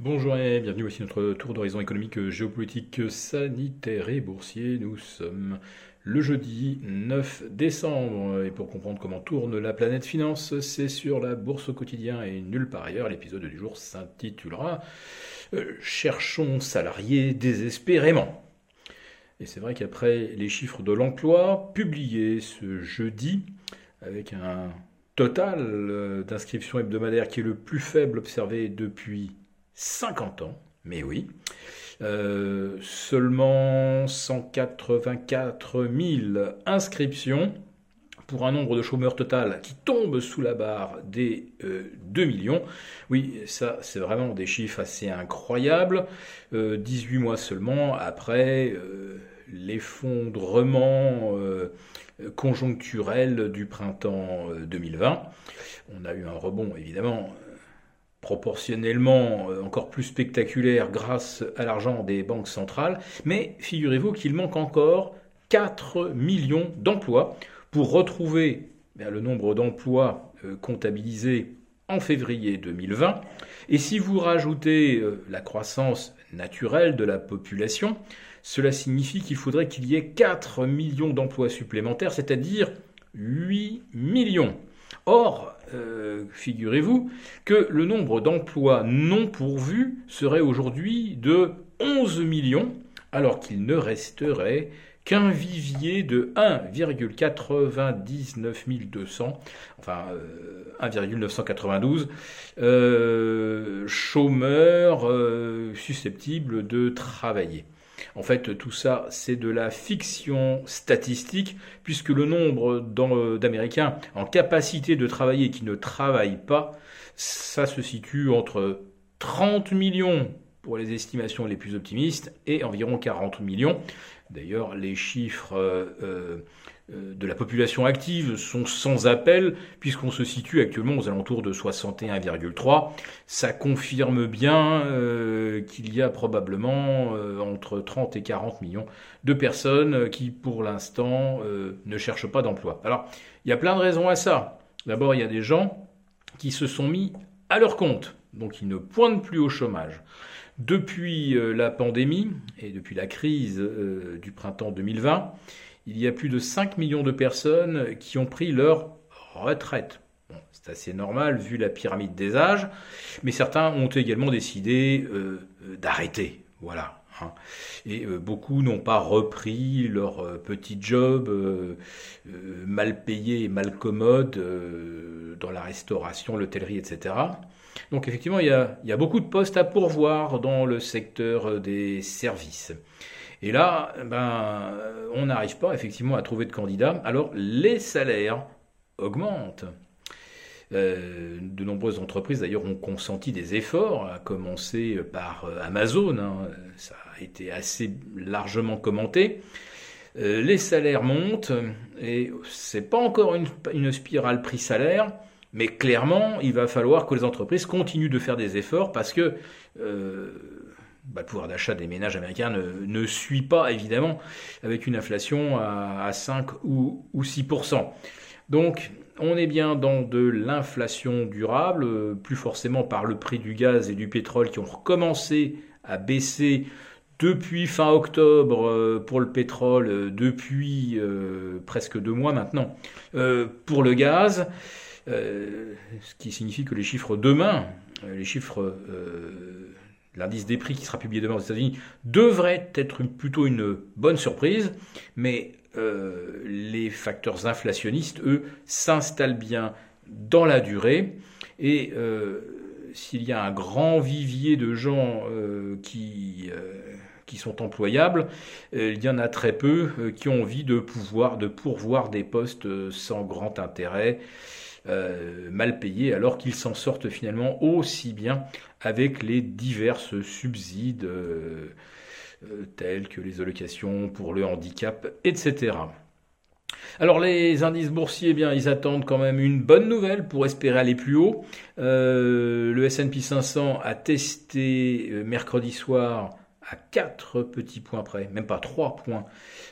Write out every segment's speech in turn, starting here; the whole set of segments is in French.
Bonjour et bienvenue, voici notre tour d'horizon économique, géopolitique, sanitaire et boursier. Nous sommes le jeudi 9 décembre et pour comprendre comment tourne la planète finance, c'est sur la bourse au quotidien et nulle part ailleurs. L'épisode du jour s'intitulera euh, Cherchons salariés désespérément. Et c'est vrai qu'après les chiffres de l'emploi publiés ce jeudi, avec un total euh, d'inscriptions hebdomadaires qui est le plus faible observé depuis 50 ans, mais oui. Euh, seulement 184 000 inscriptions pour un nombre de chômeurs total qui tombe sous la barre des 2 euh, millions. Oui, ça, c'est vraiment des chiffres assez incroyables. 18 euh, mois seulement après l'effondrement conjoncturel du printemps 2020. On a eu un rebond, évidemment, proportionnellement euh, encore plus spectaculaire grâce à l'argent des banques centrales, mais figurez-vous qu'il manque encore 4 millions d'emplois pour retrouver eh le nombre d'emplois euh, comptabilisés en février 2020. Et si vous rajoutez euh, la croissance naturelle de la population, cela signifie qu'il faudrait qu'il y ait 4 millions d'emplois supplémentaires, c'est-à-dire 8 millions. Or, euh, figurez-vous que le nombre d'emplois non pourvus serait aujourd'hui de 11 millions, alors qu'il ne resterait qu'un vivier de 1,99 200, enfin 1,992 euh, euh, chômeurs susceptibles de travailler. En fait, tout ça, c'est de la fiction statistique, puisque le nombre d'Américains en capacité de travailler qui ne travaillent pas, ça se situe entre 30 millions pour les estimations les plus optimistes et environ 40 millions. D'ailleurs, les chiffres euh, euh, euh, de la population active sont sans appel, puisqu'on se situe actuellement aux alentours de 61,3. Ça confirme bien euh, qu'il y a probablement euh, entre 30 et 40 millions de personnes qui, pour l'instant, ne cherchent pas d'emploi. Alors, il y a plein de raisons à ça. D'abord, il y a des gens qui se sont mis à leur compte, donc ils ne pointent plus au chômage. Depuis la pandémie et depuis la crise du printemps 2020, il y a plus de 5 millions de personnes qui ont pris leur retraite. c'est assez normal vu la pyramide des âges, mais certains ont également décidé euh, euh, d'arrêter. Voilà. Hein. Et euh, beaucoup n'ont pas repris leur petit job mal payé et mal commode dans la restauration, l'hôtellerie, etc. Donc effectivement, il y, a, il y a beaucoup de postes à pourvoir dans le secteur des services. Et là, ben, on n'arrive pas effectivement à trouver de candidats. Alors les salaires augmentent. Euh, de nombreuses entreprises d'ailleurs ont consenti des efforts, à commencer par euh, Amazon, hein. ça a été assez largement commenté. Euh, les salaires montent et c'est pas encore une, une spirale prix-salaire, mais clairement il va falloir que les entreprises continuent de faire des efforts parce que bah, le pouvoir d'achat des ménages américains ne, suit pas, évidemment, avec une inflation à, 5 ou, 6%. Donc, on est bien dans de l'inflation durable, plus forcément par le prix du gaz et du pétrole qui ont recommencé à baisser depuis fin octobre euh, pour le pétrole, euh, depuis euh, presque deux mois maintenant pour le gaz, ce qui signifie que les chiffres demain, les chiffres l'indice des prix qui sera publié demain aux États-Unis devrait être plutôt une bonne surprise, mais euh, les facteurs inflationnistes, eux, s'installent bien dans la durée. Et euh, s'il y a un grand vivier de gens euh, qui, qui sont employables, il y en a très peu qui ont envie de pouvoir de pourvoir des postes sans grand intérêt. Euh, mal payés alors qu'ils s'en sortent finalement aussi bien avec les diverses subsides euh, euh, tels que les allocations pour le handicap, etc. Alors les indices boursiers, eh bien, ils attendent quand même une bonne nouvelle pour espérer aller plus haut. le S&P 500 a testé mercredi soir à 4 petits points près, même pas 3 points,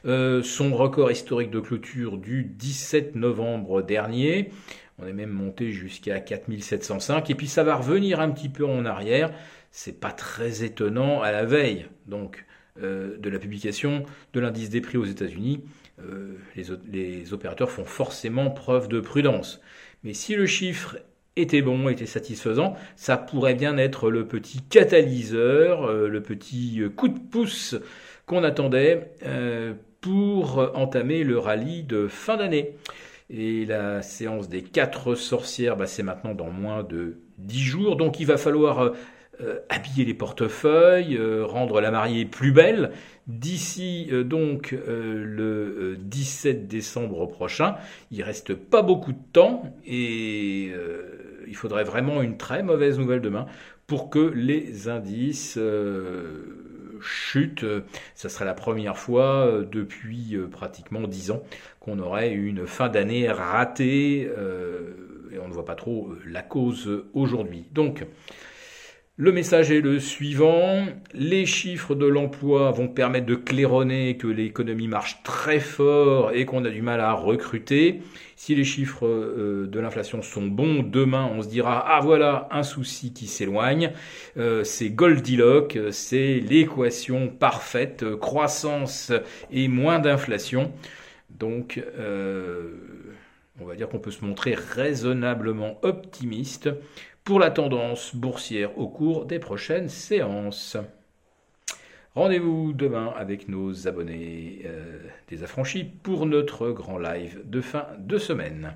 son record historique de clôture du 17 novembre dernier. On est même monté jusqu'à 4705. Et puis ça va revenir un petit peu en arrière. c'est pas très étonnant à la veille donc de la publication de l'indice des prix aux États-Unis. Les, les opérateurs font forcément preuve de prudence. Mais si le chiffre était bon, était satisfaisant, ça pourrait bien être le petit catalyseur, euh, le petit euh, coup de pouce qu'on attendait euh, pour entamer le rallye de fin d'année. Et la séance des quatre sorcières, bah, c'est maintenant dans moins de dix jours, donc il va falloir habiller les portefeuilles, rendre la mariée plus belle d'ici donc le 17 décembre prochain. Il reste pas beaucoup de temps et il faudrait vraiment une très mauvaise nouvelle demain pour que les indices euh, chutent. Ça serait la première fois euh, depuis euh, pratiquement dix ans qu'on aurait une fin d'année ratée et on ne voit pas trop la cause aujourd'hui. Donc, le message est le suivant. Les chiffres de l'emploi vont permettre de claironner que l'économie marche très fort et qu'on a du mal à recruter. Si les chiffres euh, de l'inflation sont bons, demain on se dira ah voilà un souci qui s'éloigne. Euh, c'est Goldilocks, c'est l'équation parfaite, croissance et moins d'inflation. Donc euh, on va dire qu'on peut se montrer raisonnablement optimiste pour la tendance boursière au cours des prochaines séances. Rendez-vous demain avec nos abonnés euh, des affranchis pour notre grand live de fin de semaine.